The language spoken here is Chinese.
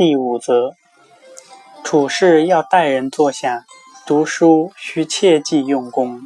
第五则，处事要待人坐下，读书须切记用功。